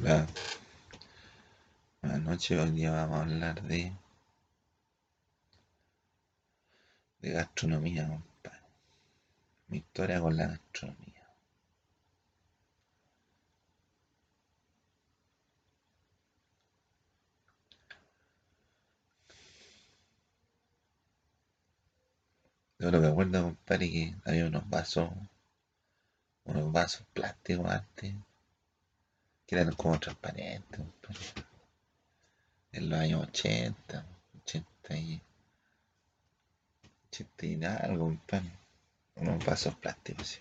Hola, buenas noches. Hoy día vamos a hablar de, de gastronomía, compadre. Mi historia con la gastronomía. Yo lo que acuerdo, compadre, que había unos vasos, unos vasos plásticos antes, que eran como transparentes. En los años 80, 80 y, 80 y algo. Unos vasos plásticos, así.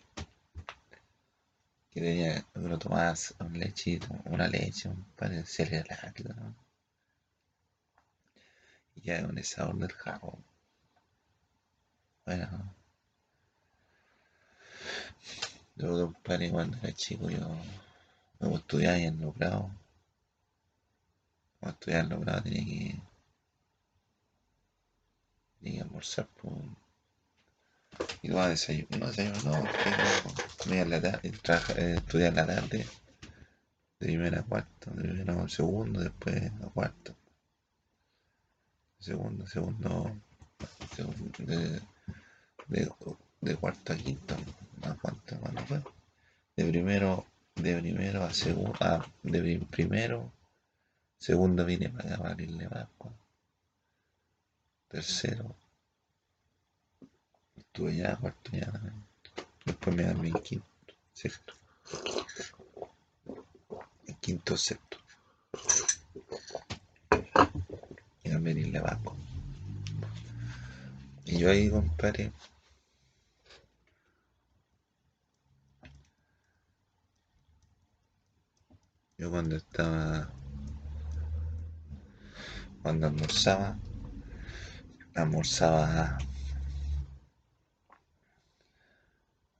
Que tenía, uno tomaba un leche, una leche, compadre, cereal lácteo, ¿no? Y ya con el sabor del jarro. Bueno, yo, compadre, cuando era chico, yo me estudiaba en los grados. Cuando estudiaba en los grados que, tenía que almorzar, pues. Y tomaba desayuno, no desayuno, no, porque no, la tarde, trabaja, eh, estudiaba en la tarde, de primero a cuarto, de primero a segundo, después a cuarto. Segundo, segundo, de, de, de cuarto a quinto, ¿a cuándo fue? De primero, de primero a segundo, ah, de pri- primero, segundo vine para acá, para. Tercero, estuve ya, cuarto ya. Después me dan en quinto, sexto. En quinto, sexto. Y también irle Pascua. Y yo ahí, compadre, cuando estaba, cuando almorzaba, almorzaba,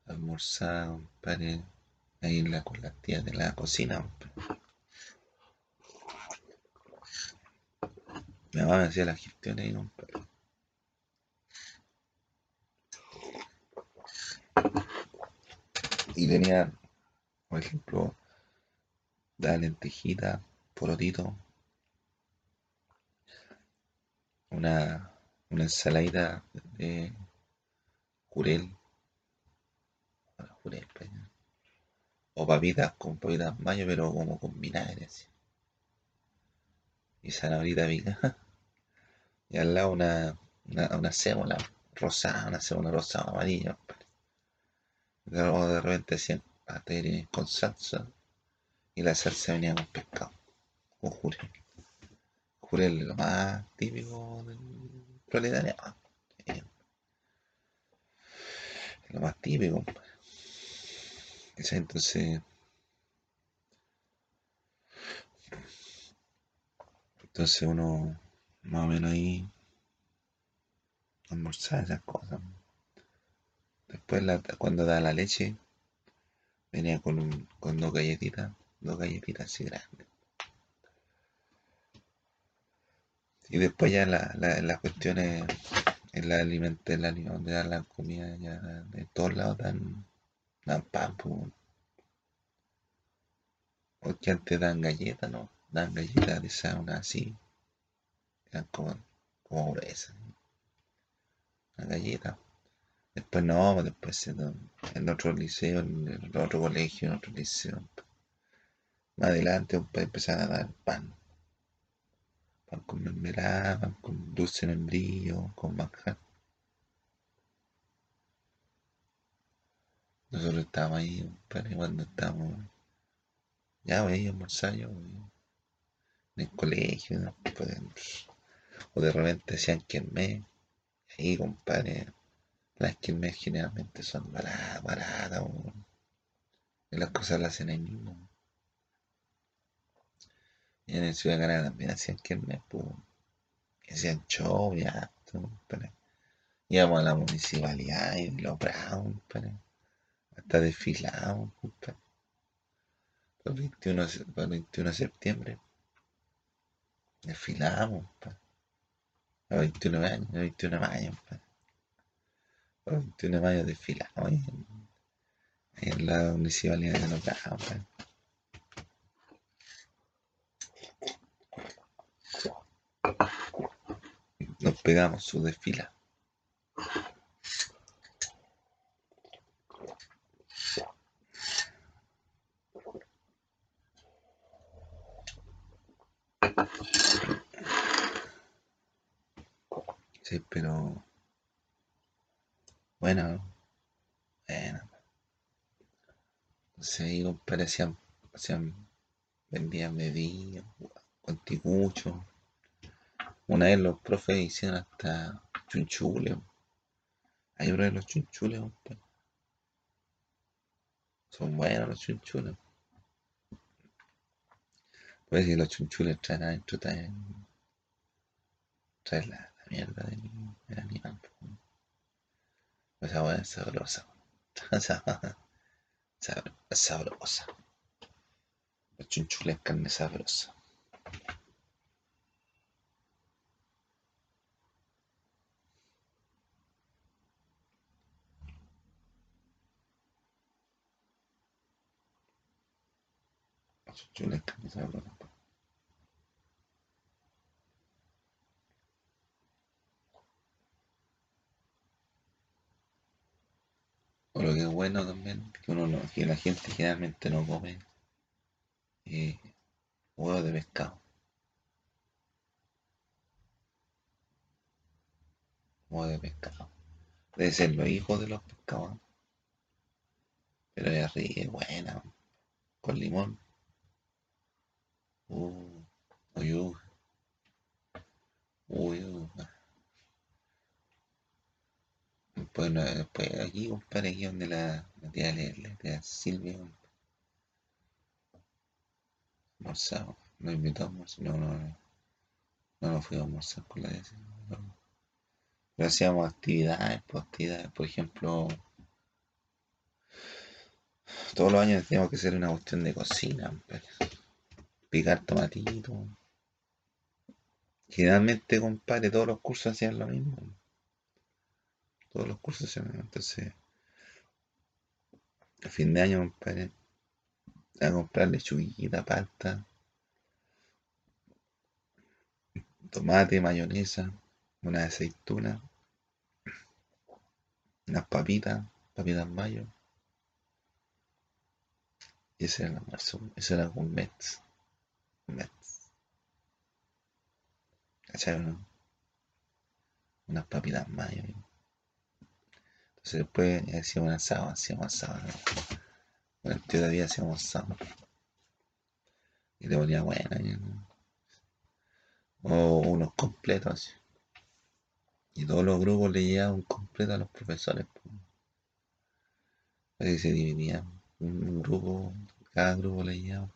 almorzaba, compadre, ahí en la, con las tías de la cocina. Mi mamá me hacía las gestiones ahí, compadre. Y tenía, por ejemplo, la lentejita, porotito, una, una ensaladita de jurel, jurel, pues, o papitas con papitas mayo, pero como con vinagre. Y zanahorita picada. Y al lado una, una, una cébola rosada, una cébola rosada amarilla. Luego de repente pasteles con salsa y la salsa venía con pescado, con jurel. Jurel es lo más típico del proletariado. eh, es lo más típico. Entonces, entonces uno más o menos ahí almorzaba esas cosas. Después cuando da la leche, venía con, un- con dos galletitas, dos galletitas así grandes. Y después ya la, la- las cuestiones en la alimenta, en la, donde dan la comida, ya de todos lados dan, dan pan, pues, porque antes dan galletas, ¿no? Dan galletas de esa, una así, eran como, como gruesas, una galleta. Después no, después en otro liceo, en otro colegio, en otro liceo. Más adelante empezaron a dar pan. Pan con mermelada, pan con dulce membrillo, con manjar. Nosotros estábamos ahí, compadre, cuando estábamos, ya voy a almorzar yo, en el colegio, ¿no? Pues, o de repente hacían kermés, ahí, compadre, las kermés generalmente son baratas, baratas, y las cosas las hacen ahí mismo. Y en el Ciudad Canadá también hacían kermés, hacían show y compadre. Íbamos a la municipalidad y los bravos, compadre, hasta desfilábamos, compadre. El 21, de se- el 21 de septiembre desfilábamos, compadre. A los 21 años, a los 21 de mayo, compadre. A los 21 de mayo desfilamos ahí en, en la municipalidad de los compadre. Pegamos su desfila. Sí, pero bueno, bueno. Ahí, compadre, hacían, vendían bebidas, conticuchos. Una vez los profes hicieron hasta chunchules. Hay de los chunchules. Son buenos los chunchules. Pues si los chunchules traen adentro traen, traen la, mierda del, del animal. Pues esa buena es sabrosa. sabrosa. Los chunchules carne sabrosa. Chunchules carne sabrosa. O lo que es bueno también, que uno no, que la gente generalmente no come eh, huevos de pescado. Huevos de pescado. Debe ser los hijos de los pescados. Pero es rica, buena. Con limón. Uy, uy. Uy, uy. Después, no- después aquí, compadre, aquí donde la, la tía, la tía Silvia, almorzamos. Nos invitó a almorzar. No, no, no. No nos fuimos a almorzar con la tía Silvia. no. Pero hacíamos actividades, pues, actividades, por ejemplo, todos los años teníamos que hacer una cuestión de cocina. Picar tomatitos. Generalmente, compadre, todos los cursos hacían lo mismo. Todos los cursos hacían lo mismo. Entonces, a fin de año, compadre, a comprar lechuguita, palta, tomate, mayonesa, una aceituna, unas papitas, papitas mayo. Y ese era el almuerzo. Eso era un Mets. Mets. ¿Cachai, no? Unas papitas mayo. Entonces después hacíamos asado, hacíamos asado. ¿no? Bueno, el tío David hacíamos asado. Y le ponía buena. ¿no? O unos completos. Y todos los grupos le llevaban un completo a los profesores. Así se dividían. Un, un grupo, cada grupo le llevaba.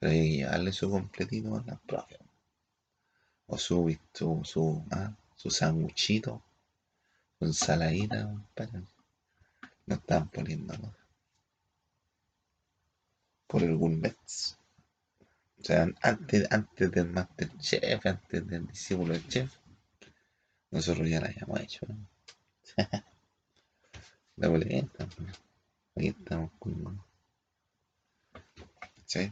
Pero hay que llevarle su completito a las profes. O su, su, su, ah, su sanguchito, su ensaladita. No estaban poniendo ¿no? por el gourmet. O sea, antes, antes del Masterchef, antes del discípulo del chef, nosotros ya la habíamos hecho. ¿no? La boleta. pues. Aquí estamos con. ¿Sí?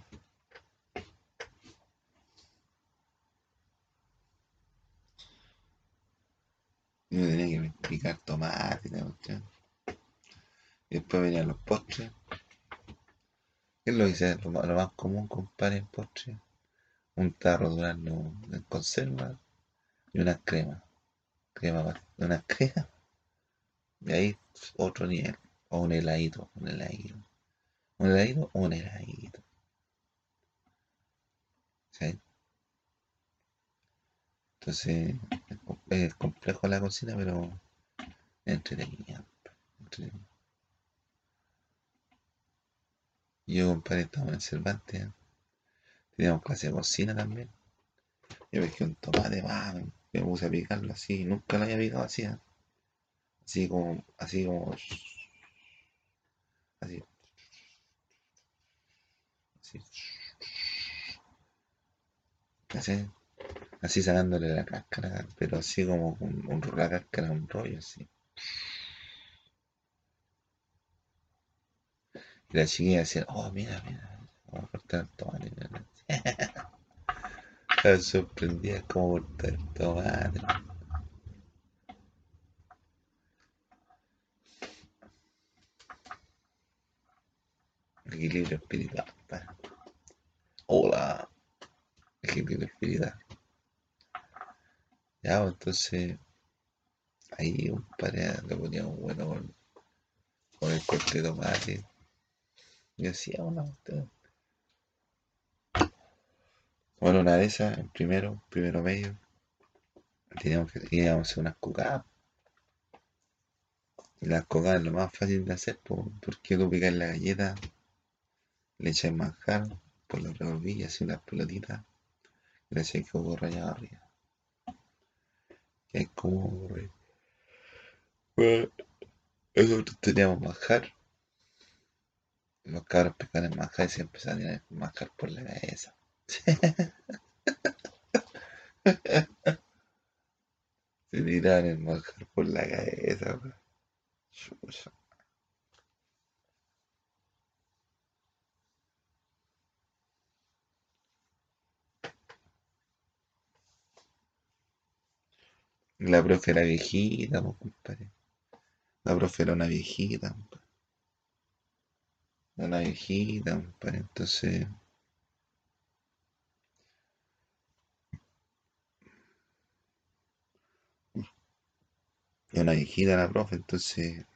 Yo tenía que picar tomate y. Y después venían los postres. ¿Qué es lo que hice? Lo, lo más común, compadre, en postre. Un tarro de durazno en conserva y una crema. Crema, una crema. Y ahí otro nivel. O un heladito, un heladito. Un heladito un heladito. ¿sí? Entonces, es, com- es complejo la cocina, pero entretenida. entretenida. Yo, compadre, estaba en Cervantes. ¿eh? Teníamos clase de cocina también. Yo pesqué un tomate, va, me, puse a picarlo así. Nunca lo había picado así. ¿eh? Así como, así como, así, así. Así, así sacándole la cáscara, pero así como un, un- la cáscara, un rollo así. Y la chiquilla decía, oh, mira, mira, vamos a cortar el tomate. mira". Estaba sorprendida como cortar tomate. Equilibrio espiritual. Hola. Equilibrio espiritual. Ya, pues, entonces. Ahí un par le poníamos bueno con, el corte de tomate. Y hacía una cuestión. Bueno, una de esas, en primero, primero medio, teníamos que íbamos a hacer unas cocadas. Y las cocadas es lo más fácil de hacer, po, porque tú picas la galleta, le echas manjar, por la revolví así unas pelotitas, y le echas coco rallado arriba. Es como nosotros teníamos manjar, los cabros picaban el manjar y siempre salían el manjar por la cabeza. Se tiraban el manjar por la cabeza. La profe era viejita, pues, compadre. La profe era una viejita, compadre. Era una viejita, compadre. Entonces, era una viejita la profe, entonces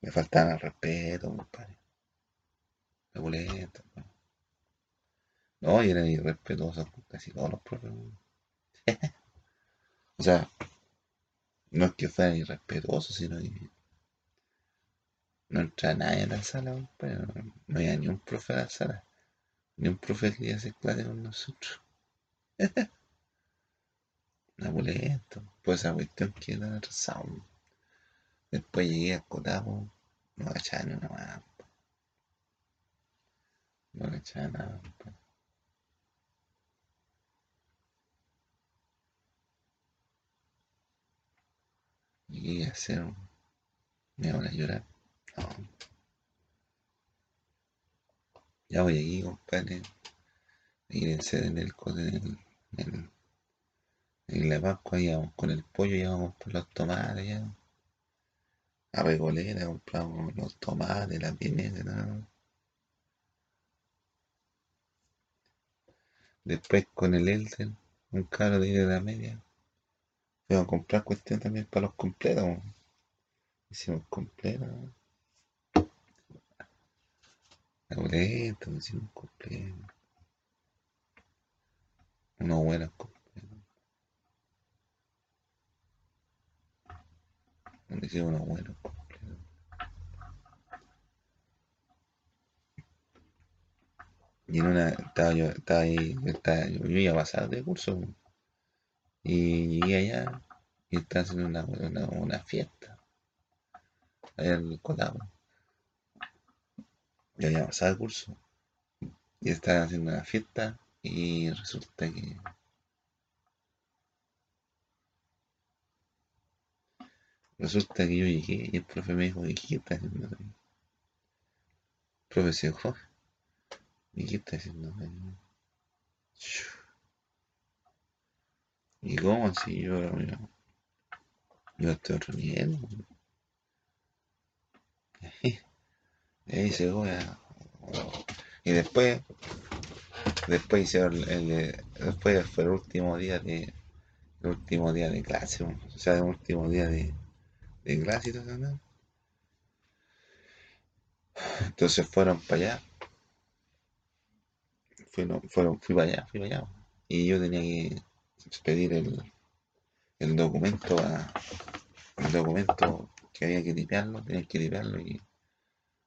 me faltaban al respeto, compadre. La pulenta, weón. No, y eran irrespetuosos casi todos los profes. O sea, no es que fueran irrespetuosos, sino que no entraba nadie a la sala, compadre. No, había ni un profe a la sala. Ni un profe que quería hacer clase con nosotros. Una pulenta. Pues esa cuestión que era atrasado. Después llegué a Cotapo, no cachaba ni una más. No cachaba nada, a hacer. Me iban a llorar. Ya voy aquí, compadre. Y en el, en el, en la Pascua íbamos con el pollo, íbamos por los tomates, ya. A Recoleta compramos los tomates, la pimienta. Después con el Elder, un caro de la media, fuimos a comprar cuestión también para los completos. Hicimos completos. Boleta, hicimos completos. Unos buenos completos. Hicimos unos buenos completos. Y en una, estaba yo, estaba ahí, estaba, yo, iba a pasar de curso. Y llegué allá y estaban haciendo una, una, fiesta allá en el Cotapo. Yo había pasado el curso y estaban haciendo una fiesta y resulta que resulta que yo llegué y el profe me dijo, ¿y qué está haciendo? El profe se dijo, ¿y qué está haciendo? ¿Y cómo si yo, yo, yo estoy otro nivel? Y ahí se fue a- Y después, después hicieron el, el- después fue el último día de, el último día de clase, o sea, el último día de, de clase ¿no? Entonces fueron para allá, fueron, fueron, fui para allá, fui para allá. Y yo tenía que pedir el, el documento a, el documento que había que limpiarlo, tenía que limpiarlo y,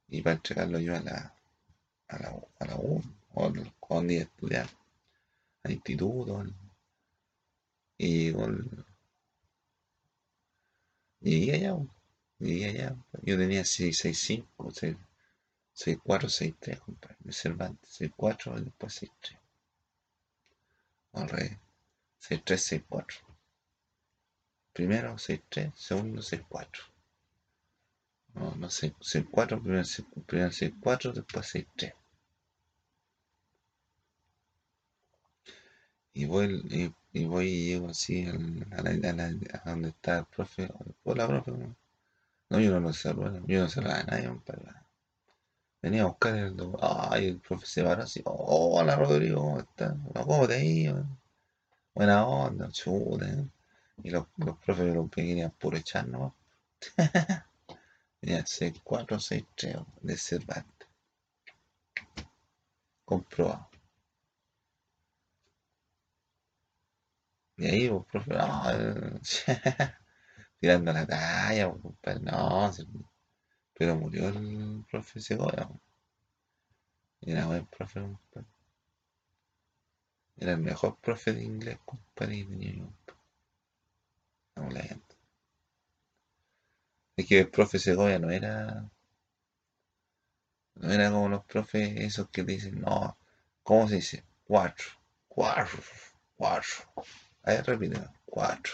y para entregarlo yo a la, a la, a la U, o donde iba a estudiar, al instituto, y con, llegué allá, llegué allá, yo tenía 665, 64, 63, compadre, de Cervantes, 64 y después 63, al revés, 63, 64, primero 63, segundo 64, no, no sé, 64, primero, primero 64, después 63. Y voy, y, y voy y llego así al- a, la, a, la- a donde está el profe. Hola, profe. No, yo no lo saludo, yo no saludo a nadie, compadre. Venía a buscar el. Ay, el profe se paró así. "Oh, hola, Rodrigo, ¿cómo estás? ¿Cómo te ha ido? Buena onda, chuta. Y los, los profes lo que querían puro echar nomás. Tenían 6, 4, 6, 3 de Cervantes. Comprobado. Y ahí, pues, profe, no, eh, tirando la talla, pues, compadre, no, pero murió el profe Segovia. Era buen profe, compadre. Era el mejor profe de inglés, compadre, que tenía yo. No, la gente. Es que el profe Segovia no era, no era como los profes esos que dicen, no, ¿cómo se dice? Cuatro, cuatro, cuatro. A ver, repite, cuatro.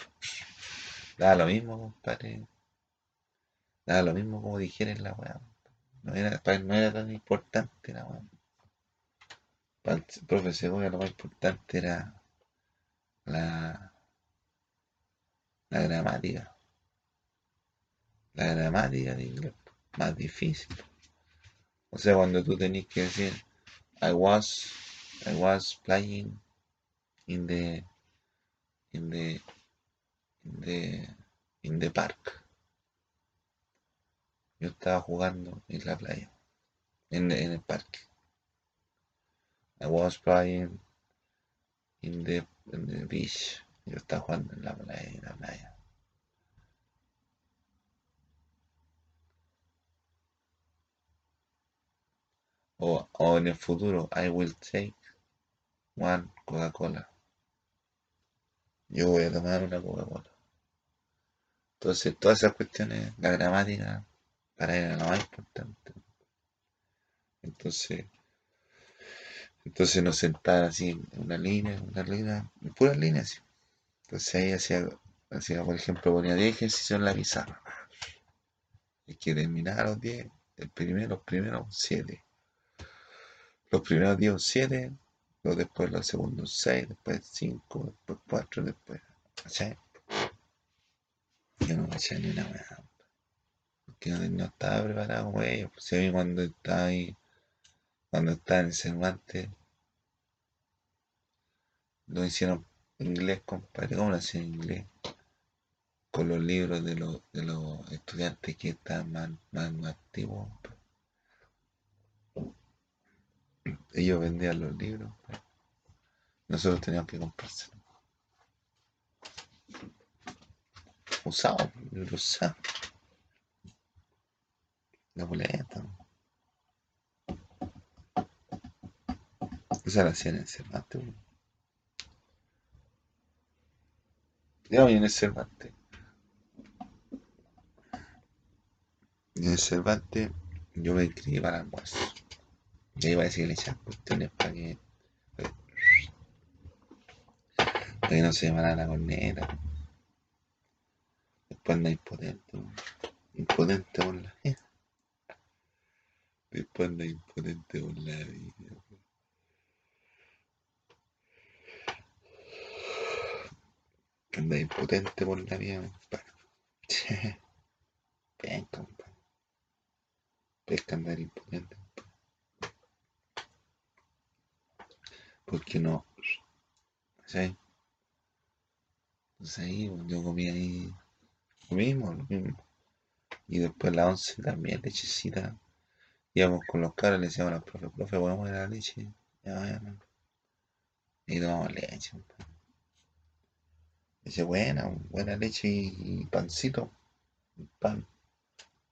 Daba lo mismo, compadre. Daba lo mismo como dijeran la weá. No era, no era tan importante la weá. Profe lo más importante era la, la gramática. La gramática de inglés. Más difícil. O sea, cuando tú tenés que decir I was I was playing in the in the in the in the park. Yo estaba jugando en la playa, en, en el parque. I was playing in the, in the beach. Yo estaba jugando en la playa. O, o en el futuro, I will take one Coca-Cola. Yo voy a tomar una Coca-Cola. Entonces, todas esas cuestiones, la gramática, para él era lo más importante. Entonces, entonces nos sentaban así en una línea, una línea, en puras líneas. Entonces ahí hacía, hacía, por ejemplo, ponía 10 ejercicios en la pizarra. Hay que terminar los 10, el primero, los primeros 7. Los primeros 10 7, los después los segundos 6, después 5, después 4, después. ¿Cachai? Yo no caché ni una weá. Porque no, estaba preparado ellos. Pues si a mí cuando estaba ahí, cuando estaba en Cervantes, lo hicieron inglés, compadre. ¿Cómo lo hacían inglés? Con los libros de los, de los estudiantes que estaban más, más, más antiguos. Ellos vendían los libros. Nosotros teníamos que comprárselos. Usados, libros usados. La boleta. Esa la hacían en Cervantes. Ya en el Cervantes. Y en Cervantes yo me inscribí para el almuerzo. Y ahí parece que le cuestiones para que, para que no se llamara la corneta. Después anda impotente. Impotente por la vida. Después anda impotente por la vida. Weón. Anda impotente por la vida, compadre. Penca, compadre. Pesca andar impotente. Porque no. ¿Sí? Entonces ahí pues, yo comí ahí lo mismo, lo mismo. Y después la once también, lechecita. Íbamos con los caras, le decíamos a los profes, profe, ¿podemos ir a la leche? Ya, ya, no. Y tomamos leche. compadre. Leche buena, buena leche y, pancito. Un pan.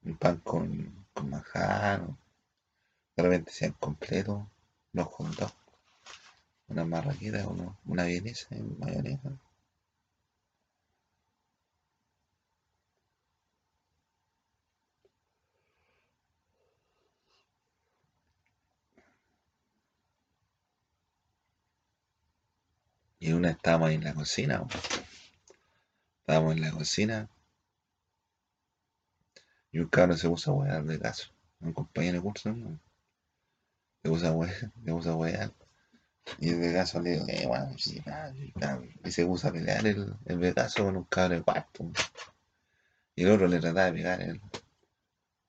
Un pan con, con manjar. De repente sean completos. Unos dogs. Una marraquita, uno, una vienesa en mayonesa. Y una estábamos ahí en la cocina. Estábamos en la cocina. Y un cabrón se puso a huear de caso. Un compañero de curso. Se puso a huear, se puso a. Y el Vegaso le digo, eh, bueno, sí. Y se puso a pelear el, el Vegaso con un cable de cuarto. Y el otro le trataba de pegar, el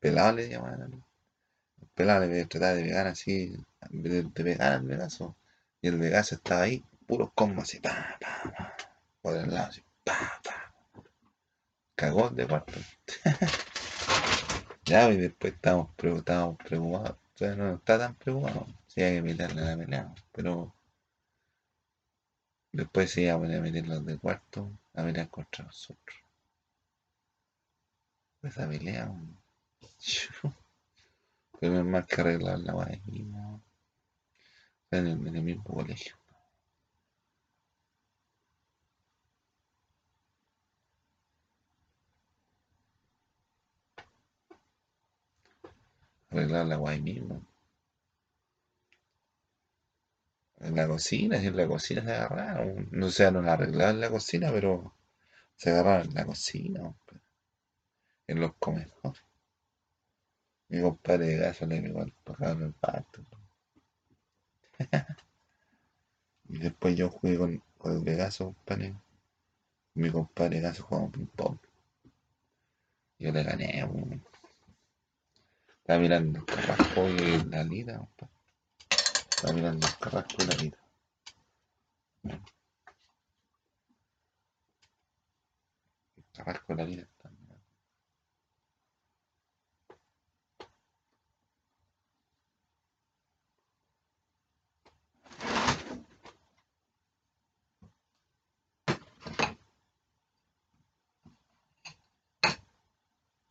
pelado le. El pelado le trataba de pegar así, de, de pegar al Vegaso. Y el Vegaso estaba ahí, puros combos así, pa, pa, pa. Por el lado, así, pa, pa. Cagó de cuarto. ya, y después estábamos, estábamos preocupados. O sea, no está tan preocupado. Sí, hay que meterle la pelea. Pero después se iba a meter los de cuarto a pelear contra nosotros. Esa pelea, pero es más que arreglar la el, en el mismo colegio. Arreglar la guay mismo. En la cocina, si en la cocina se agarraron. No sé, no la arreglaron en la cocina, pero se agarraron en la cocina, hombre. en los comedores. Mi compadre de gaso le pegó en el pasto. y después yo jugué con, el Vegaso, compadre. Mi compadre de gaso jugaba ping-pong. Yo le gané, weón. Estaba mirando el carrasco y la lida, compadre. Estaba mirando el carrasco y la lida. El carrasco y la lida están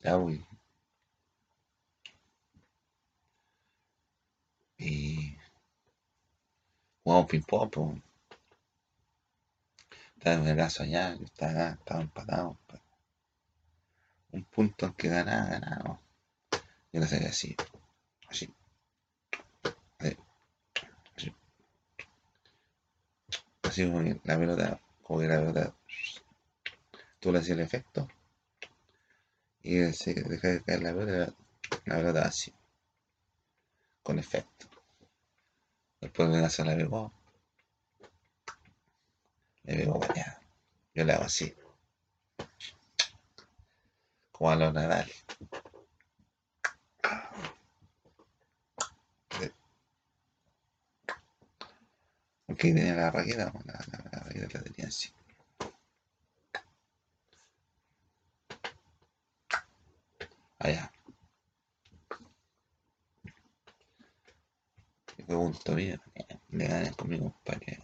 mirando. Jugamos ping-pong, pues. Estaba el caso allá, yo estaba acá, estaba empatado. pues. Un punto en que ganaba, ganaba. Yo lo hacía así, así. Así, así. Así como la pelota, como que la pelota, tú le hacías el efecto y se de caer la pelota, la pelota así, con efecto. Después de se la pegó, le pegó para. Yo le hago así, como a los Nadal. Ahí tenía la raqueta, la, la, la raqueta la tenía así. Allá. Punto mío, eh, le gané con mi compadre.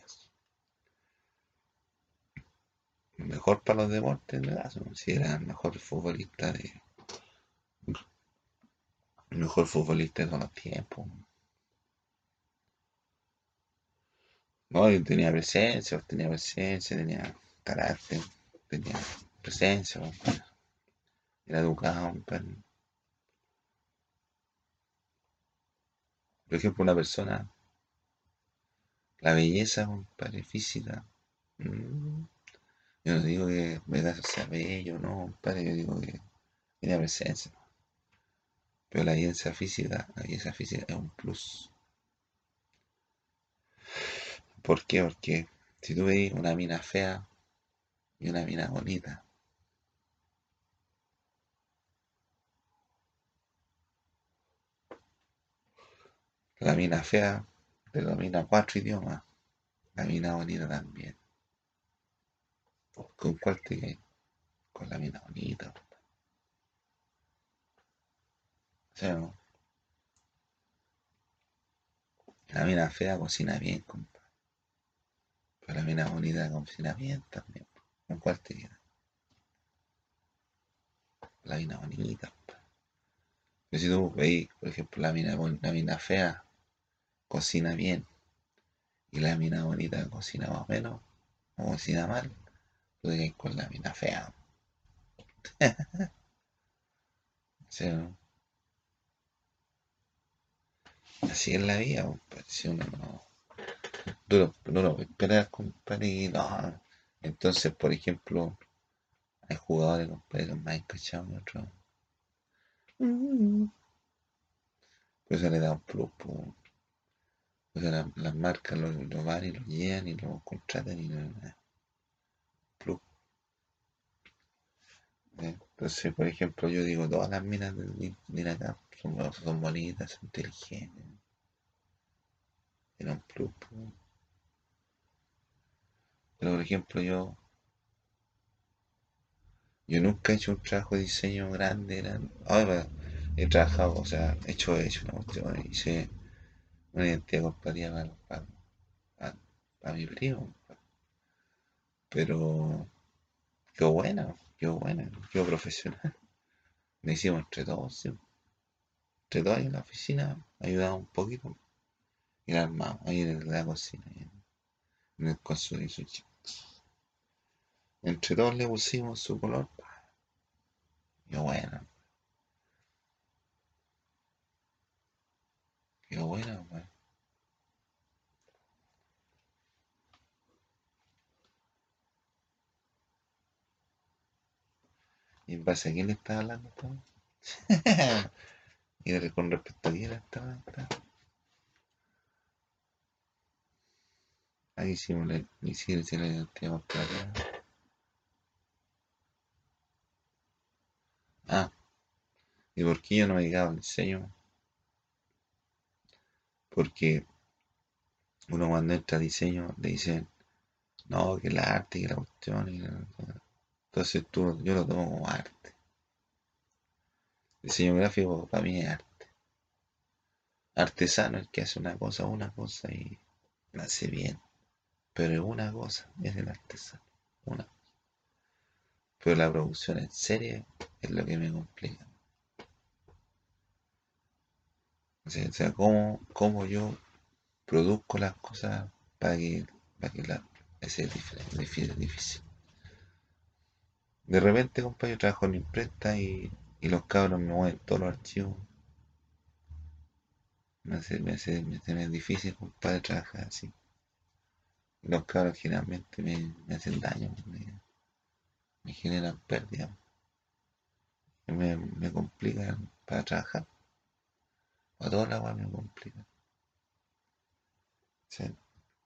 Mejor para los deportes, de caso, si era el mejor futbolista de. El mejor futbolista de todos los tiempos. No, y tenía presencia, tenía presencia, tenía carácter, tenía presencia. Era educado, compadre. Por ejemplo, una persona, la belleza, compadre, física. mm, Yo no digo que Vegaso sea bello, no, compadre, yo digo que tenía presencia. Pero la belleza física, la belleza física es un plus. ¿Por qué? Porque si tú veis una mina fea y una mina bonita, la mina fea te domina cuatro idiomas, la mina bonita también. ¿Con cuál te quedas? Con la mina bonita. O sea, ¿no? la mina fea cocina bien, compadre. Pero la mina bonita cocina bien también. ¿Con cuál te quedas? La mina bonita. Pero si tú veis, por ejemplo, la mina, la mina fea cocina bien y la mina bonita cocina más o menos o cocina mal, tú quedas con la mina fea. Así es la vida, compadre. Si uno no, no puedes esperar, compadre, no. Entonces, por ejemplo, hay jugadores, compadre, que más encachados que otros. Por eso le da un plus, po. O sea, la- las marcas lo, lo van y lo llevan y lo contratan y no. Plus. ¿eh? Entonces, por ejemplo, yo digo, todas las minas de, de- acá son, son bonitas, son inteligentes. Tienen un plus. Pero, por ejemplo, yo, yo nunca he hecho un trabajo de diseño grande. grande. Ahora, he trabajado, o sea, he hecho, he hecho una cuestión, hice una identidad corporativa para, mi primo. Pero quedó buena, quedó buena, quedó profesional. Me hicimos entre todos. Entre todos en la oficina, ayudamos un poquito. Y la armamos ahí en la cocina, en el consultorio y su chico. Entre todos le pusimos su color. pa, Quedó buena, quedó buena, weón. ¿Y en base a quién le estás hablando, po? Y de- con respecto a quién estaba, estaba. Ahí hicimos la, hicimos la identidad corporativa. Ah, ¿y por qué yo no me dedicaba al diseño? Porque uno cuando entra a diseño le dicen, no, que el arte, que la cuestión, la- entonces tú, yo lo tomo como arte. Diseño gráfico para mí es arte. Artesano es el que hace una cosa, una cosa y la hace bien. Pero es una cosa, es el artesano. Una. Pero la producción en serie es lo que me complica. O sea, cómo, cómo yo produzco las cosas para que, para que la, ese es difícil, difícil. De repente, compa, yo trabajo en imprenta y, y los cabros me mueven todos los archivos. Me hace, me hace, me hace- difícil, compadre, trabajar así. Los cabros generalmente me, hacen daño, me, me generan pérdidas, me, me complican para trabajar. A toda la agua me complican. ¿sí?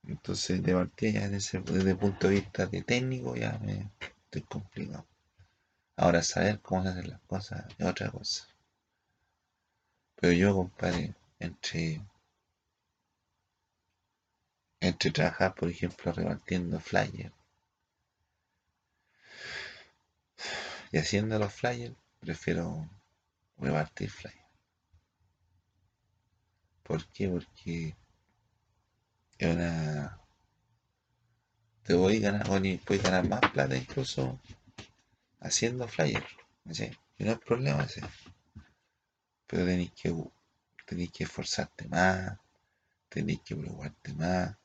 Entonces, de partida ya desde, desde el punto de vista de técnico ya me estoy complicado. Ahora saber cómo se hacen las cosas es otra cosa. Pero yo, compadre, entre, entre trabajar, por ejemplo, repartiendo flyers y haciendo los flyers, prefiero repartir flyers. ¿Por qué? Porque es una... Te voy a ganar, o ni puedes ganar más plata incluso haciendo flyers. ¿sí? No hay problema ese. Pero tenéis que, tenéis que esforzarte más, tenéis que preocuparte más,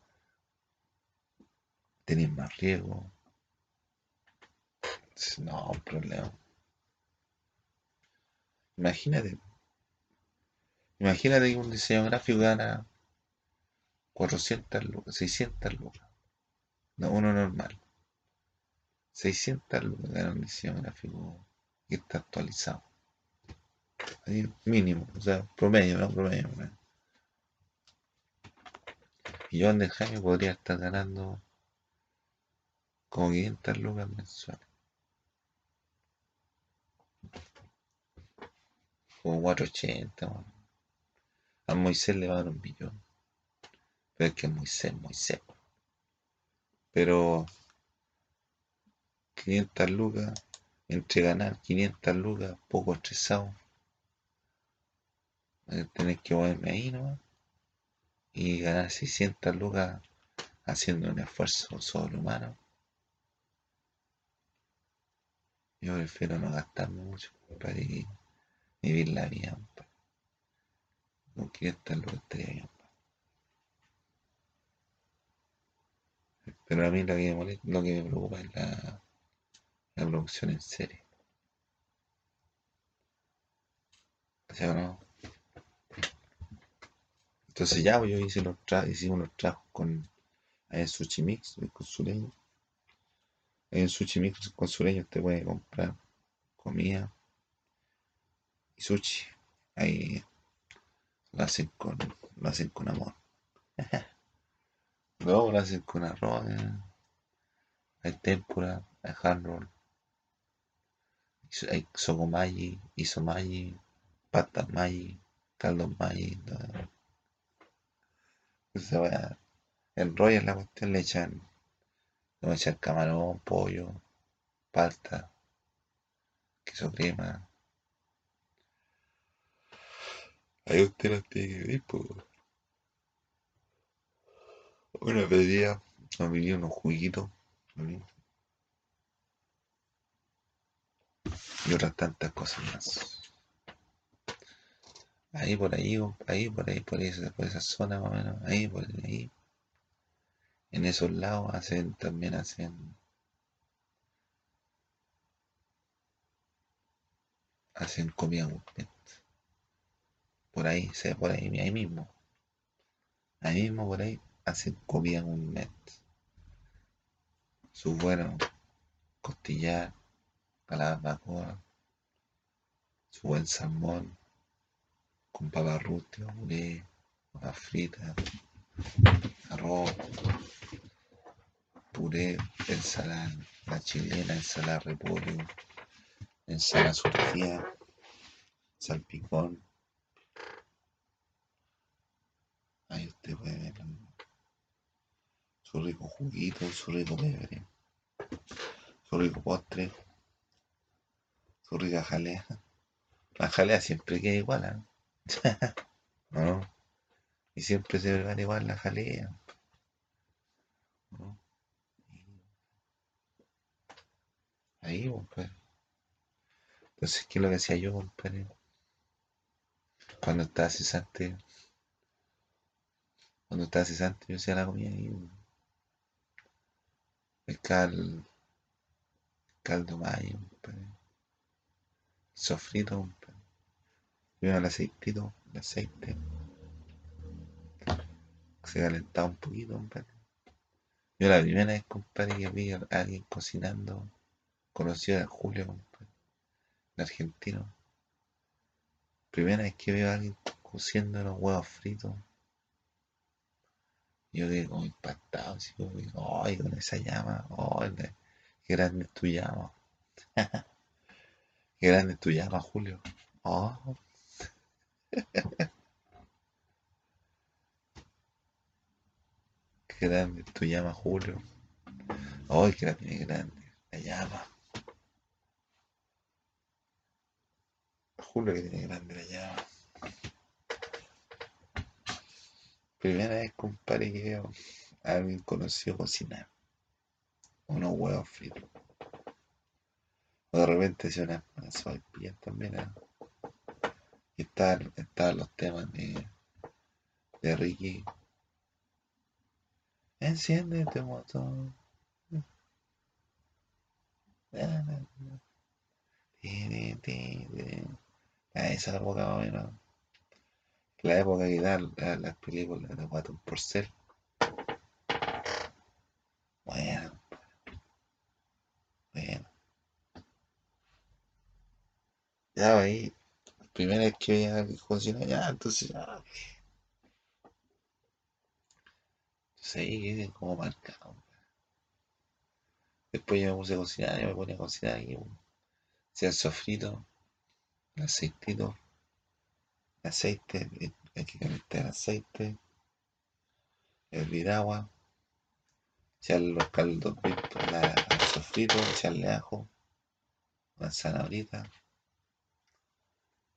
tenéis más riesgo. No, problema. Imagínate, imagínate que un diseño gráfico gana 400 lucas, 600 lucas. No, uno normal. 600 lucas gana un diseño gráfico que está actualizado. Mínimo, o sea, promedio, ¿no? Promedio, promedio. Y yo en Jaime podría estar ganando como 500 lucas mensuales. Como 480, bueno. A Moisés le va a dar un millón. Pero es que Moisés, Moisés. Pero 500 lucas, entre ganar 500 lucas, poco estresado. Tener que moverme ahí nomás. Y ganar 600 lucas haciendo un esfuerzo sobrehumano. Yo prefiero no gastarme mucho para vivir la vida. compadre. 500 lucas estaría bien. Pero a mí lo que me molesta, lo que me preocupa es la, la producción en serie. Sea, no. Entonces ya pues, yo hice los tra hicimos los trabajos con en Sushi Mix, con sureño. En Sushi Mix con sureño te puede comprar comida y sushi. Ahí lo hacen con, lo hacen amor. No, lo hacen con arroz. Hay tempura, hay hand roll, hay sogomayi, isomayi, patas mayi, caldos mayi. Se va la cuestión, le echan, le echar camarón, pollo, palta, queso crema. Ahí usted lo tiene que ver, pues. Una pedía, nos vinieron unos juguitos. Y otras tantas cosas más. Ahí por ahí, ahí por ahí, por esa, por esa zona más o menos, ahí por ahí. En esos lados hacen, también hacen, hacen comida gourmet. Por ahí, sea por ahí, ahí mismo. Ahí mismo por ahí hacen comida gourmet. Su bueno costillar, a la barbacoa, su buen salmón, con papas rústicas, puré, papas fritas, arroz, puré, ensalada, la chilena, ensalada repollo, ensalada surtida, salpicón. Ahí usted puede ver su rico juguito, su rico pebre, su rico postre, su rica jalea. La jalea siempre queda igual, ¿eh? ¿No? Y siempre se prepara igual la jalea. ¿no? Ahí, compadre. Entonces, ¿qué es lo que hacía yo, compadre? Cuando estaba cesante, cuando estaba cesante, yo hacía la comida ahí. El cal, caldo mayo. Sofrito. Primero el aceitito, el aceite. Se calentaba un poquito, compadre. Yo la primera vez, compadre, que vi a alguien cocinando, conocido a Julio, compadre, el argentino. Primera vez que veo a alguien cociendo los huevos fritos. Yo quedé como impactado, así como, ay, con esa llama, ay, qué grande es tu llama. qué grande es tu llama, Julio. Oh. qué grande es tu llama, Julio. Ay, la tiene grande, la llama. Julio que tiene grande la llama. Primera vez, compadre, que veo a alguien conocido cocinar. Unos huevos fritos. O de repente hacía unas una sopaipillas también. ¿eh? Y estaban, los temas de, de Ricky. Enciende tu motor. A esa época más o menos. La época que dan la- las películas de Watton Porcel. Bueno, bueno. Ya ahí, primera vez que veía que cocina, ya, entonces ya. Entonces ahí quedé como marcado. Después yo me puse a cocinar, yo me ponía a cocinar hacía el sofrito, el aceitito, aceite, hay que calentar aceite, hervir agua, echarle los caldos al sofrito, echarle ajo, una zanahorita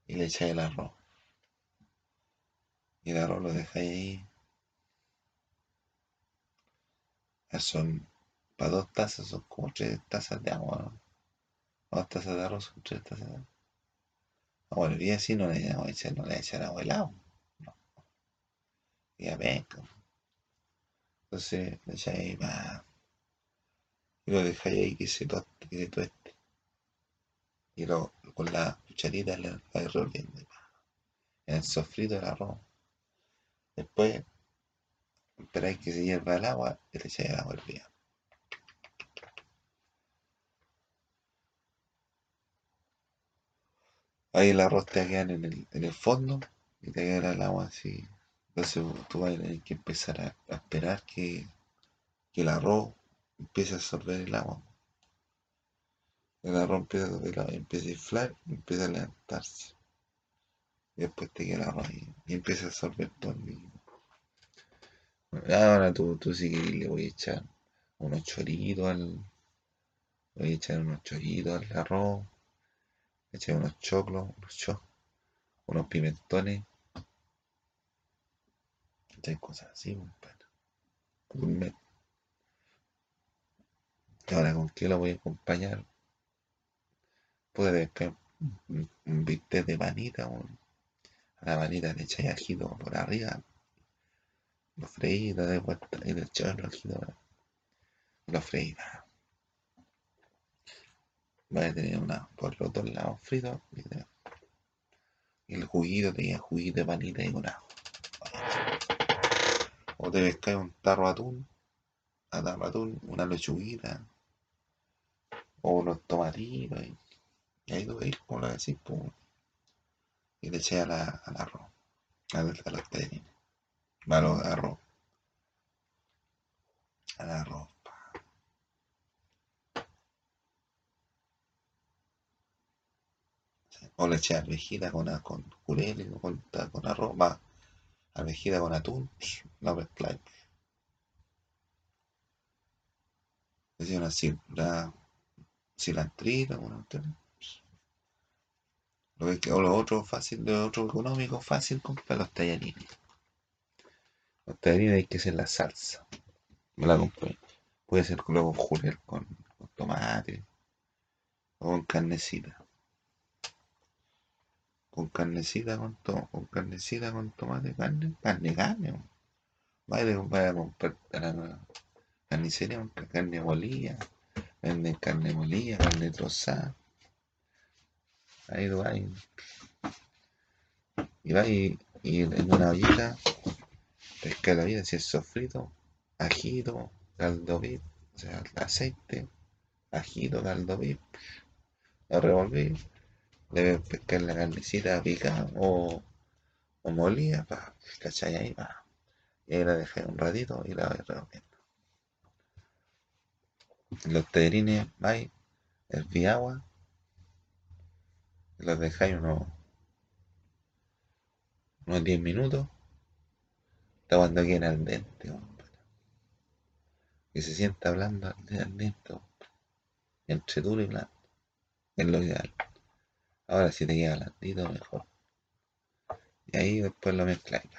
y le echáis el arroz. Y el arroz lo dejáis ahí. Ah, Son, para dos tazas son como tres tazas de agua. Dos tazas de arroz son tres tazas de agua. Y así no le no le echar agua helado. No. Ya venga. Entonces le echáis más. Y lo dejáis ahí que se toste, que se tueste. Y lo, con la cucharita le vais revolviendo. En el sofrito del arroz. Después esperáis que se hierva el agua y le echáis el agua hervida. Ahí el arroz te quedar en el, en el fondo y te quedará el agua así Entonces tú vas a tener que empezar a, esperar que, que el arroz empiece a absorber el agua. El arroz empieza a absorber el empieza a levantarse. Y después te queda el arroz ahí, y empieza a absorber todo el líquido. Ahora tú, tú si querés le voy a echar unos choritos al. Voy a echar unos choritos al arroz. Echar unos choclos, unos choclos, unos pimentones. Echar cosas así, compadre. Gourmet. Ahora con qué lo voy a acompañar. Puede pescar un, un de manita, un- a la manita le por arriba, lo freí, de vuelta y le echáis el ajito, lo freí. A tener una por los dos lados fritos y, el juguito tenía juguito de panita y ajo. O te pescáis un tarro de atún, a tarro atún, una lechuguita, o unos tomatitos, y, ahí tú veis como lo decís, pum, y le echáis la, al arroz, a, los- a tallarines, a arroz, al arroz. O le echáis arvejita con, con jurel, con, con arroz, va, arvejita con atún, la mezcláis. Echáis una, una cilantrita, una. Lo que, o lo otro fácil, lo otro económico, fácil, comprar los tallarines. Los tallarines hay que hacer la salsa. Me la compré. Puede ser luego con jurel, con tomate, o con carnecita. Con carnecita, con, to- con carnecita, con tomate, carne, carne, carne. Vaya, a comprar carnicería, carne molida. Venden carne molida, carne trozada. Ahí tú vas y, vas y, y en una ollita, pesca la vida, si es sofrito, ajito, caldo o sea, aceite, ajito, caldo lo revolví, a pescar la carnecita picada o, o molida, pa, ¿cachai? Ahí va. Y ahí la dejé un ratito y la voy revolviendo. Los tallarines, vais, herví agua, los dejáis unos, unos 10 minutos, hasta cuando queden al dente, compadre. Que se sienta blando al de- al dente, compadre. entre duro y blando. Es lo ideal. Ahora si te queda blandito, mejor. Y ahí después lo mezcláis.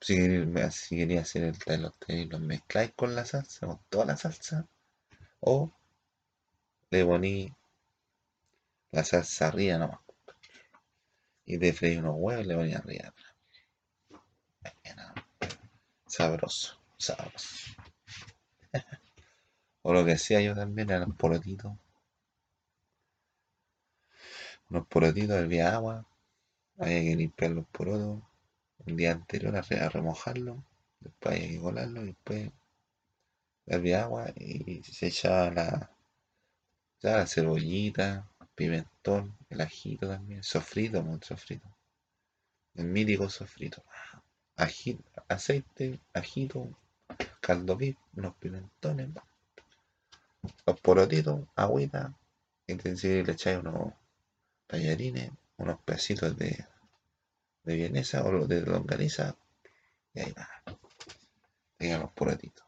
Si si queréis hacer el de los mezcláis con la salsa, con toda la salsa, o le ponéis la salsa arriba nomás. Y te freís unos huevos y le ponéis arriba. Sabroso, sabroso. O lo que hacía yo también eran los. Unos porotitos, hervía agua. Había que limpiar los porotos un día anterior a, re- a remojarlo. Después había que colarlo y después hervía agua y se echaba la, ya la cebollita, pimentón, el ajito también, sofrito, no sofrito. El mítico sofrito. Ají, aceite, ajito, caldo vip, unos pimentones, los porotitos, agüita, y le echáis unos tallarines, unos pedacitos de, de vienesa o de longaniza, y ahí va. Tengan los porotitos.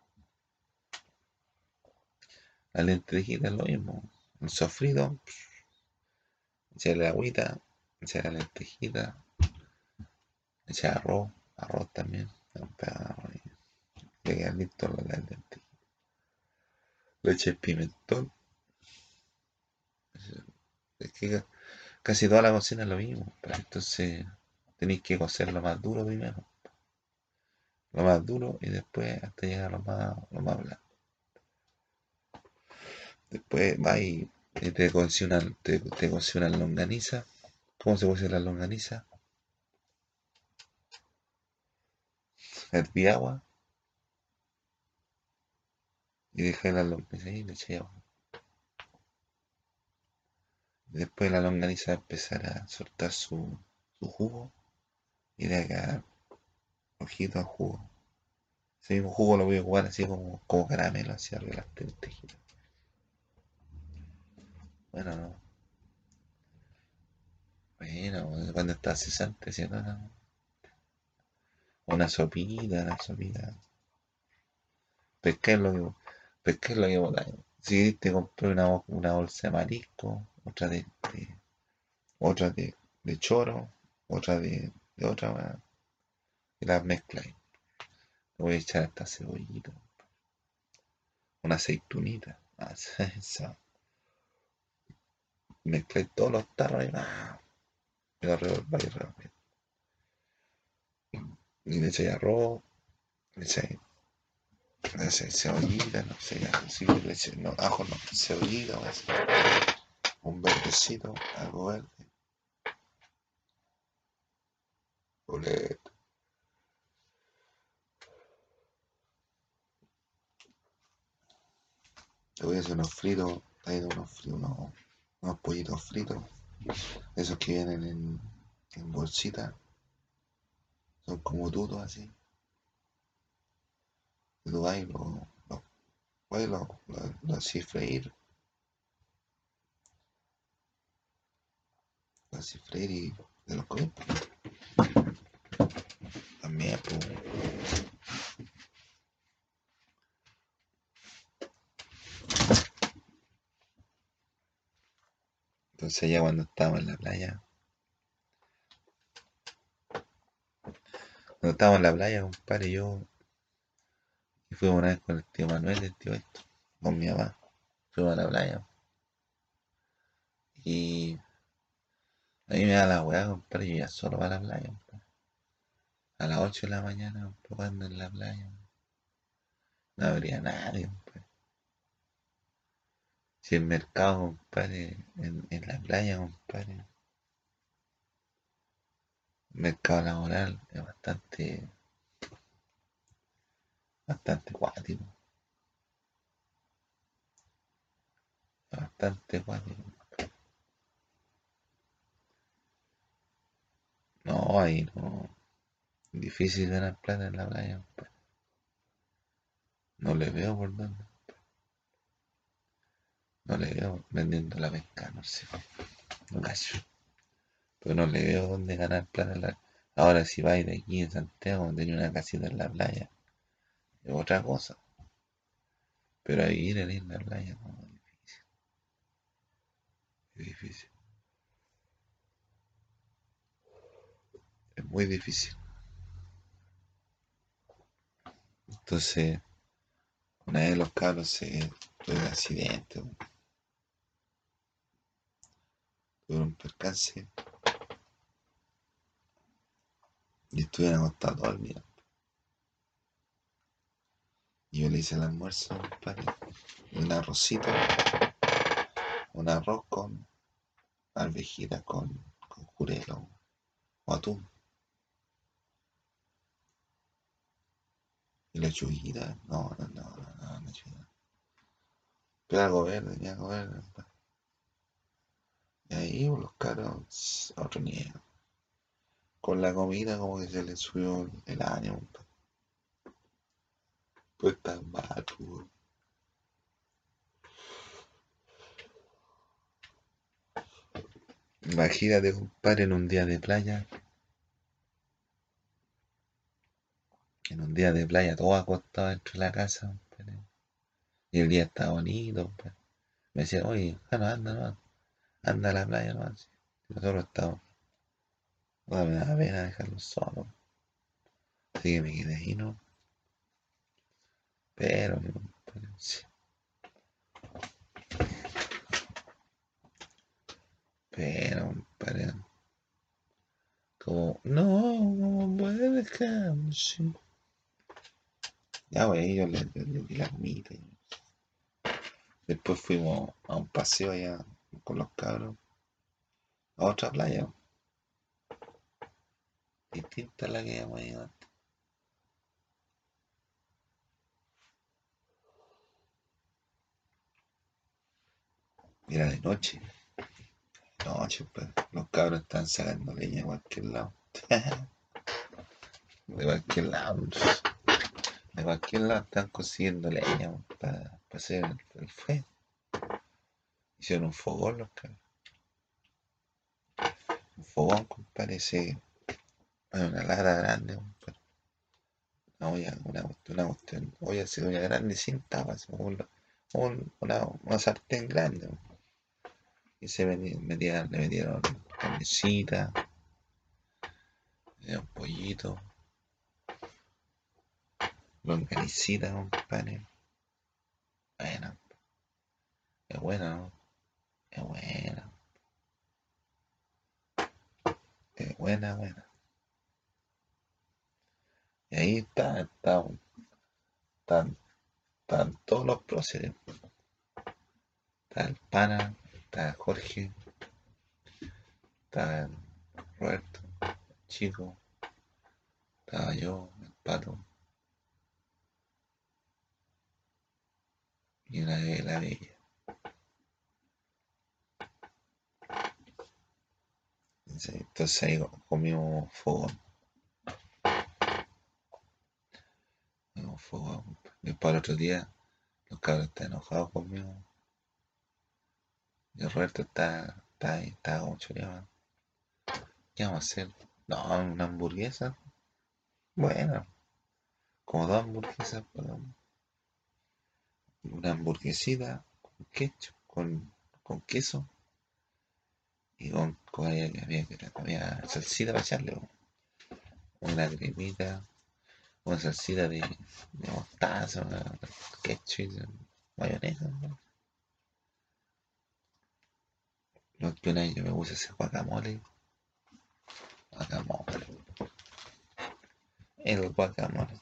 La lentejita es lo mismo. El sofrito, echarle agüita, echarle la lentejita, echar arroz, arroz también, de le quedan listos las lentejitas. Le eché pimentón. Es que casi toda la cocina es lo mismo, pero entonces tenéis que cocer lo más duro primero. Lo más duro y después hasta llegar a lo más, lo más blando. Después va y, te cocinan, te, te cocinan longaniza. ¿Cómo se cocina la longaniza? Herví agua y dejé la longaniza y le eché agua. Después la longaniza va a empezar a soltar su, su jugo y de acá ojito a jugo. Ese mismo jugo lo voy a jugar así como, como caramelo, así arriba las tejidas. Bueno, no. Bueno, cuando está cesante, ¿cierto? Una sopita, una sopita. Es lo que, es lo que. Si te compré una, una bolsa de marisco, otra de, otra de, de choro, otra de, de otra, y las mezcláis. Le voy a echar esta cebollita, una aceitunita, esa. Mezcláis todos los tarros y ah, y lo revolváis rápido. Y le arroz, le echáis cebollita, no sé, echáis, no, ajo no, cebollita, un verdecito, algo verde. Boleta. Le voy a hacer unos fritos, hay unos fritos, unos, unos pollitos fritos, esos que vienen en, en bolsita, son como tutos así. Tú vas lo, lo, y lo, lo, lo hacís freír. Lo hacís freír y te los comes. También, pues. Entonces ya cuando estábamos en la playa, cuando estábamos en la playa, compadre, yo y fuimos una vez con el tío Manuel, el tío esto, con mi mamá, fuimos a la playa. Y a mí me da la weá, compadre, yo ya solo para la playa, compadre. A las 8 de la mañana, jugando en la playa. No habría nadie, compadre. Si el mercado, compadre, en, en la playa, compadre, el mercado laboral es bastante, bastante cuático. Bastante cuático. No, ahí no. Difícil ganar plata en la playa, compadre. No le veo por dónde. No le veo vendiendo la pesca, no sé. No cacho. Pero no le veo dónde ganar plata en la Ahora si vais de aquí en Santiago, tenía una casita en la playa. Es otra cosa. Pero a vivir en la playa no es difícil. Es difícil. Muy difícil. Entonces, una vez los cabros se tuvo un accidente, tuvieron un percance y estuvieron acostados todo. Y yo le hice el almuerzo, compadre, un arrocito, un arroz con arvejita, con, con jurelo o atún. Y lechuguita, no, no, no, no, no, lechuguita. Pero algo verde, y algo verde. Y ahí los caros a otro nivel. Con la comida como que se les subió el ánimo. Pues tan mal, weón. Imagínate, compadre, en un día de playa. En un día de playa, todo acostado dentro de la casa. Y el día está bonito. Me decía, oye, Jano, anda, no, anda a la playa, no. Y nosotros estamos. No me da pena dejarlo solo. Así que me quedé ahí, ¿no? Pero, sí. Pero. Como, no, no sí. Ya, güey, yo le, di la comida. Después fuimos a un paseo allá con los cabros. A otra playa. Distinta a la que habíamos ido antes. Era de noche. Noche, pues. Los cabros están sacando leña a cualquier lado. de cualquier lado. De cualquier lado están consiguiendo leña para, hacer el, fuego. Hicieron un fogón los caras. Un fogón, compadre, ese. Una lara grande, compadre. Una olla, una, una cuestión, olla, una grande sin tapas, un, una, una sartén grande. Y se metían, le metieron carnecita, un pollito, longanicita, compadre. Bueno, es buena, ¿no? Es buena. Es buena, buena. Y ahí está, está, están, están todos los próceres. Está el pana, está Jorge, está Roberto, el chico, estaba yo, el pato. Y la, la bella. Entonces ahí comimos fogón. Comimos fogón. Después el otro día, los cabros están enojados conmigo. Y Roberto está, está ahí, está como choreado. ¿Qué vamos a hacer? No, una hamburguesa. Bueno, como dos hamburguesas, perdón. Una hamburguesita con ketchup, con, con queso y con, con había, había, salsita para echarle. Una cremita, una salsita de, de mostaza, una ketchup, mayonesa. ¿no? Lo que una vez yo me puse ese guacamole. Guacamole. El guacamole.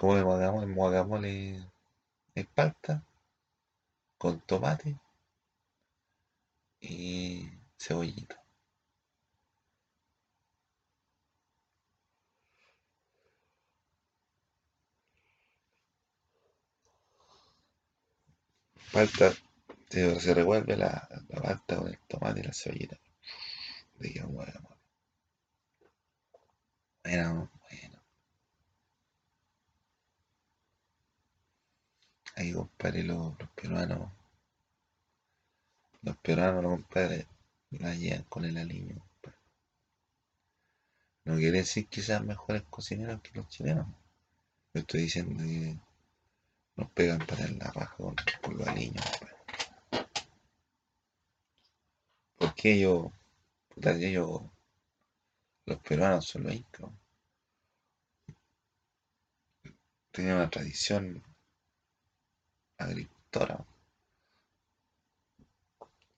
Como el guacamole, el guacamole es palta con tomate y cebollita. Palta se, se revuelve la, la palta con el tomate y la cebollita. De bueno. Bueno, bueno. Ahí, compadre, los, peruanos. Los peruanos, los compadres, la llevan con el aliño, compadre. No quiere decir que sean mejores cocineros que los chilenos. Yo estoy diciendo que nos pegan para la raja con, los aliños, compadre. Porque ellos, puta, ellos, los peruanos son los incas. Tienen una tradición agricultora.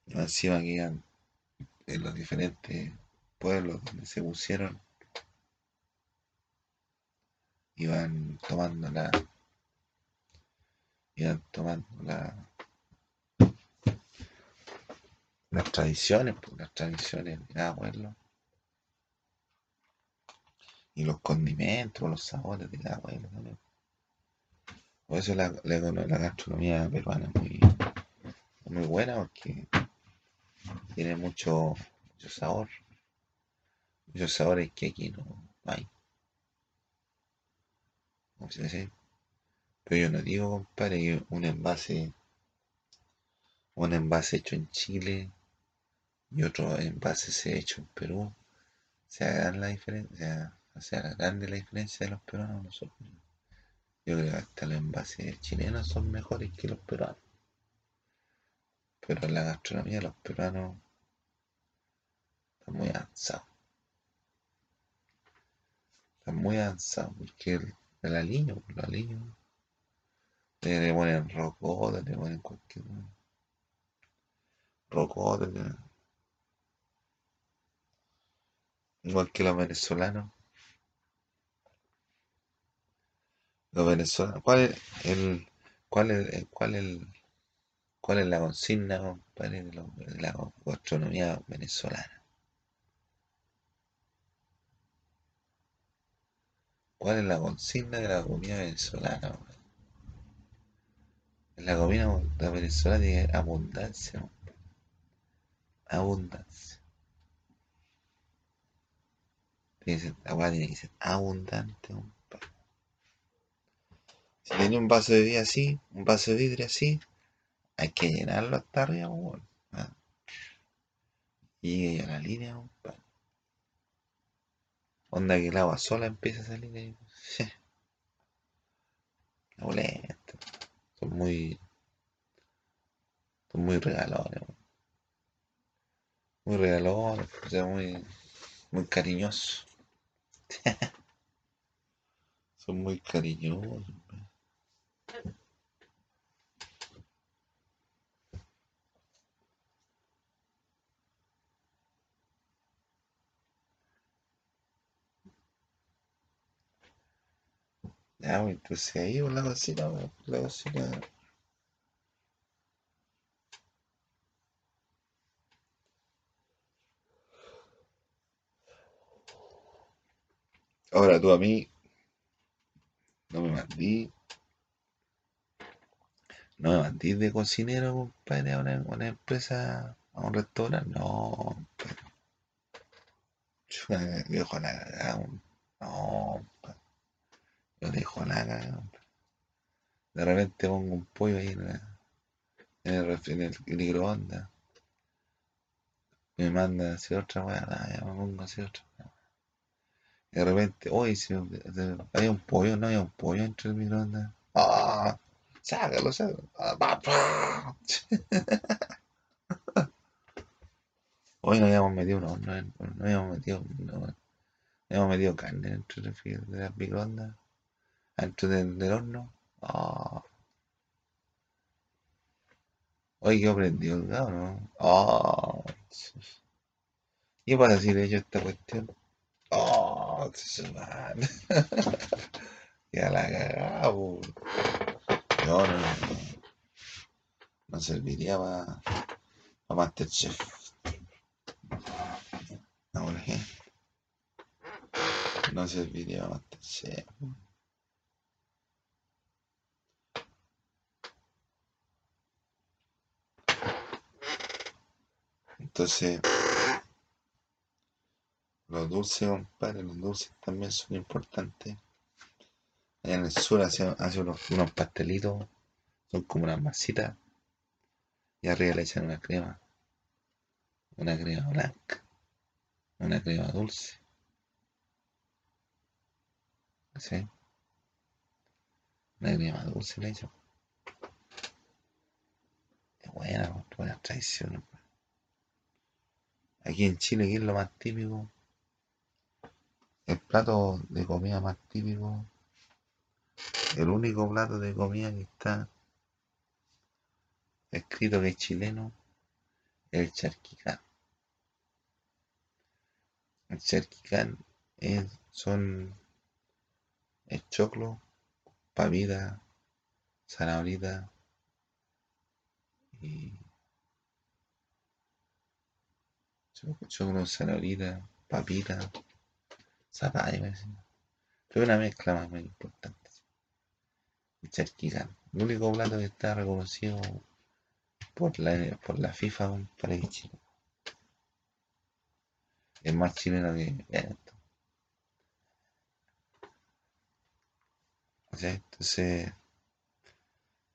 Encima que iban en los diferentes pueblos donde se pusieron, iban tomando la, iban tomando la, las tradiciones, pues, las tradiciones de cada pueblo. Y los condimentos, los sabores de cada pueblo también. Por eso la, la, gastronomía peruana es muy, muy buena porque tiene mucho, mucho sabor. Muchos sabores que aquí no hay. No. Pero yo no digo, compadre, un envase, un envase hecho en Chile y otro envases hecho en Perú. Se hagan la diferencia, se haga grande la diferencia de los peruanos nosotros. Yo creo que hasta los envases chilenos son mejores que los peruanos. Pero la gastronomía los peruanos está muy avanzado. Está muy avanzado porque el, el aliño, el aliño, le, ponen rocoto, le ponen cualquier rocoto, igual que los venezolanos. Los venezolanos, ¿cuál es el, cuál es, cuál es cuál es la consigna, de, la gastronomía venezolana? ¿Cuál es la consigna de la comida venezolana? La comida de venezolana tiene abundancia, abundancia. tiene que ser abundante, compadre. Tenía un vaso de vidrio así, un vaso de vidrio así, hay que llenarlo hasta arriba, weón. ¿ah? Y a la línea, compadre. Onda que el agua sola empieza a salir ahí. Molesta. Son muy. Son muy regalones. Muy regalones, o sea, muy. Muy cariñosos. Son muy cariñosos. Ya, pues, entonces ahí por la cocina, por la cocina. Ahora tú a mí no me mandí. No me mandí de cocinero, compadre, a una, una empresa, a un restaurante. No, compadre. Me dejo la cagada. No, compadre. Yo dejo compadre. De repente pongo un pollo ahí en, la- en el, en microondas. Me manda a hacer otra weá. ya me pongo a hacer otra de repente, oye, si hay un pollo, no hay un pollo entre el microondas. ¡Ah! Sácalo, sácalo. Ah. Hoy no habíamos metido horno, en- no habíamos metido, no, no habíamos metido carne dentro de las microondas, dentro del, del horno. Ah, Oye, quedó prendido el gas, ¿no? Ah, ¿Qué pasa si le esta cuestión? Oh. Ya la cagada. No, no, no. No serviría para pa Masterchef. No, ¿por qué? No serviría para Masterchef. Entonces, los dulces, compadre, los dulces también son importantes. En el sur hace, hace unos, unos pastelitos, son como unas masitas, y arriba le echan una crema, una crema blanca, una crema dulce. ¿Sí? Una crema dulce le echan. Es buena, buena tradición. Aquí en Chile, ¿qué es lo más típico? El plato de comida más típico, el único plato de comida que está escrito que es chileno, el charquicán. El charquicán es, son el choclo, pavida, zanahorita y choclo, choclo, zanahorita, papita, zapallo, parece. Pero una mezcla más muy importante. El charquicán. El único plato que está reconocido por la, por la FIFA para que Chile. Es más chileno que esto. Sea, entonces.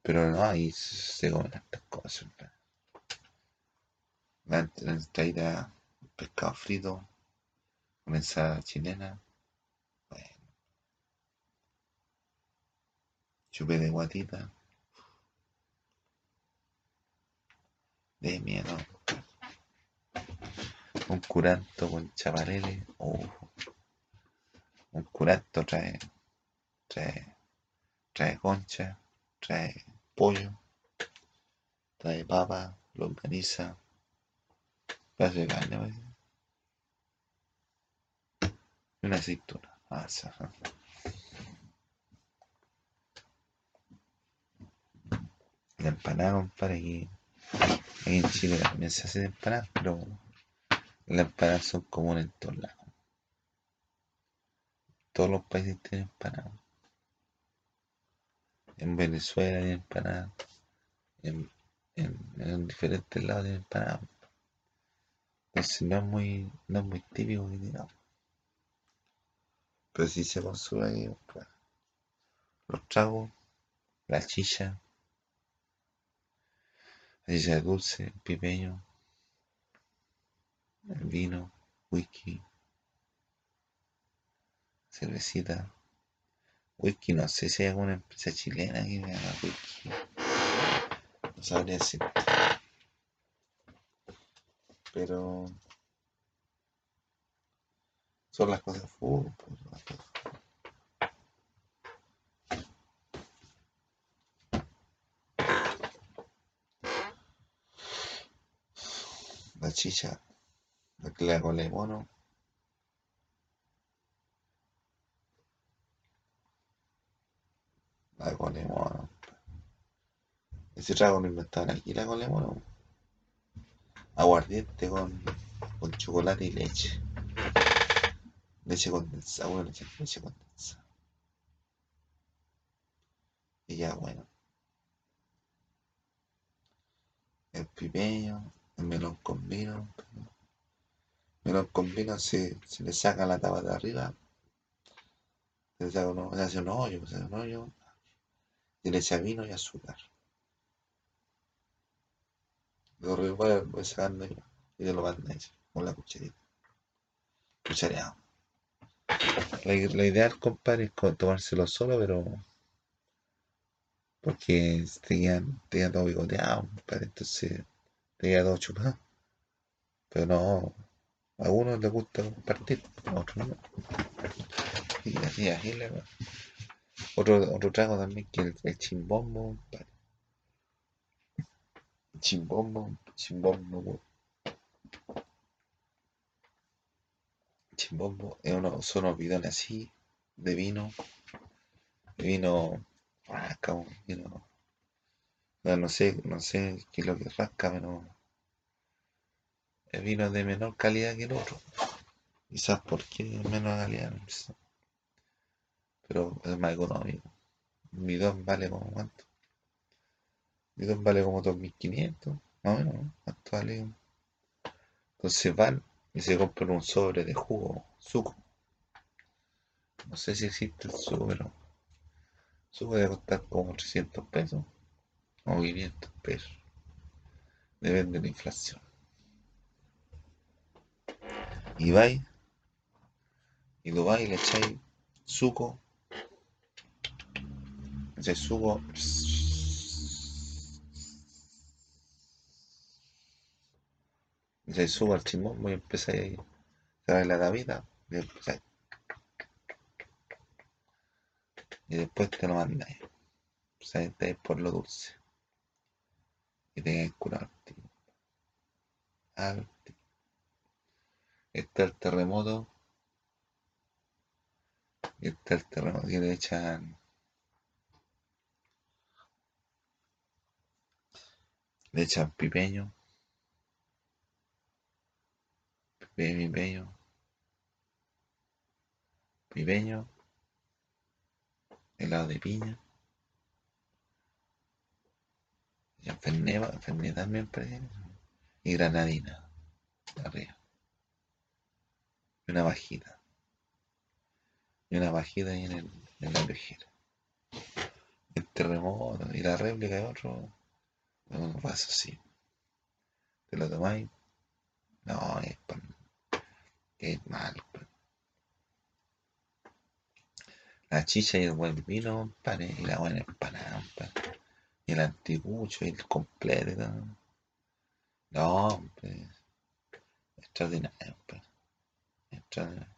Pero no, ahí se comen estas cosas. La, la entradita, pescado frito, con ensalada chilena. Bueno, chupé de guatita. De miedo. Un curanto con chaparele. Uh, un curanto trae, trae, trae concha, trae pollo, trae papa, longaniza, pedazo de carne, parece, y una aceituna. Ah. La empanada, compadre, aquí, aquí en Chile también se hacen empanadas, pero las empanadas son comunes en todos lados. Todos los países tienen empanadas. En Venezuela hay empanadas. En, en, en diferentes lados tienen empanadas. Entonces no es muy, no es muy típico que digamos. Pero sí se consume aquí, compadre. Los tragos, la chicha, la chicha dulce, el pipeño, el vino, whisky, cervecita. Whisky, no sé si hay alguna empresa chilena que me haga whisky. No sabría decir. Pero son las cosas fútbol. La chicha, la hago le mono. La con mono. Ese trago lo inventaron aquí, la con mono. Aguardiente con, con chocolate y leche. Leche condensada, bueno, leche, leche condensada. Y ya, bueno. El pipeño, el melón con vino. El melón con vino se, le saca la tapa de arriba. Se le saca uno, se hace un hoyo, se hace un hoyo. Y le echa vino y azúcar. Lo voy sacando. Y te lo mando ahí, con la cucharita. Cuchareado. La, la ideal, compadre, es tomárselo solo, pero. Porque te queda, te todo bigoteado, compadre. Entonces, te todo chupado. Pero no. A uno le gusta compartir, a otros no. Y así, así le va. Otro, otro trago también que el, el chimbombo, compadre. Chimbombo, chimbombo. Chimbombo uno, son unos bidones así de vino. De vino rasca, vino. No, sé, no sé qué es lo que rasca, pero es vino de menor calidad que el otro. Quizás porque es menos calidad, pero es más económico. Un bidón vale como cuánto? Un vale como 2.500, más o menos, ¿no? ¿Cuánto vale? Entonces van y se compran un sobre de jugo, suco. No sé si existe el suco, pero suco debe costar como 300 pesos o 500 pesos. Depende de la inflación. Y vais, y lo vais y le echáis suco. Echáis suco. Echáis suco al chimbombo y empezáis ahí. Cerráis la tapita y empezáis. Y después te lo mandáis. A ir por lo dulce. Y te quedáis curado al tiro. Al tiro. Está el terremoto. Y está el terremoto que le echan. Le echan pipeño. Pipeño, pipeño. Pipeño. Helado de piña. Y Fernet, Fernet también. Y granadina. Arriba. Y una bajita. Y una bajita ahí en, el, en la orejera. El terremoto y la réplica de otro. Un vaso así. Te lo tomáis. No, es pan. Es mal. pan. La chicha y el buen vino, compadre. Y la buena empanada. Y el anticucho y el completo. No, hombre. Extraordinario, compadre. Extraordinario.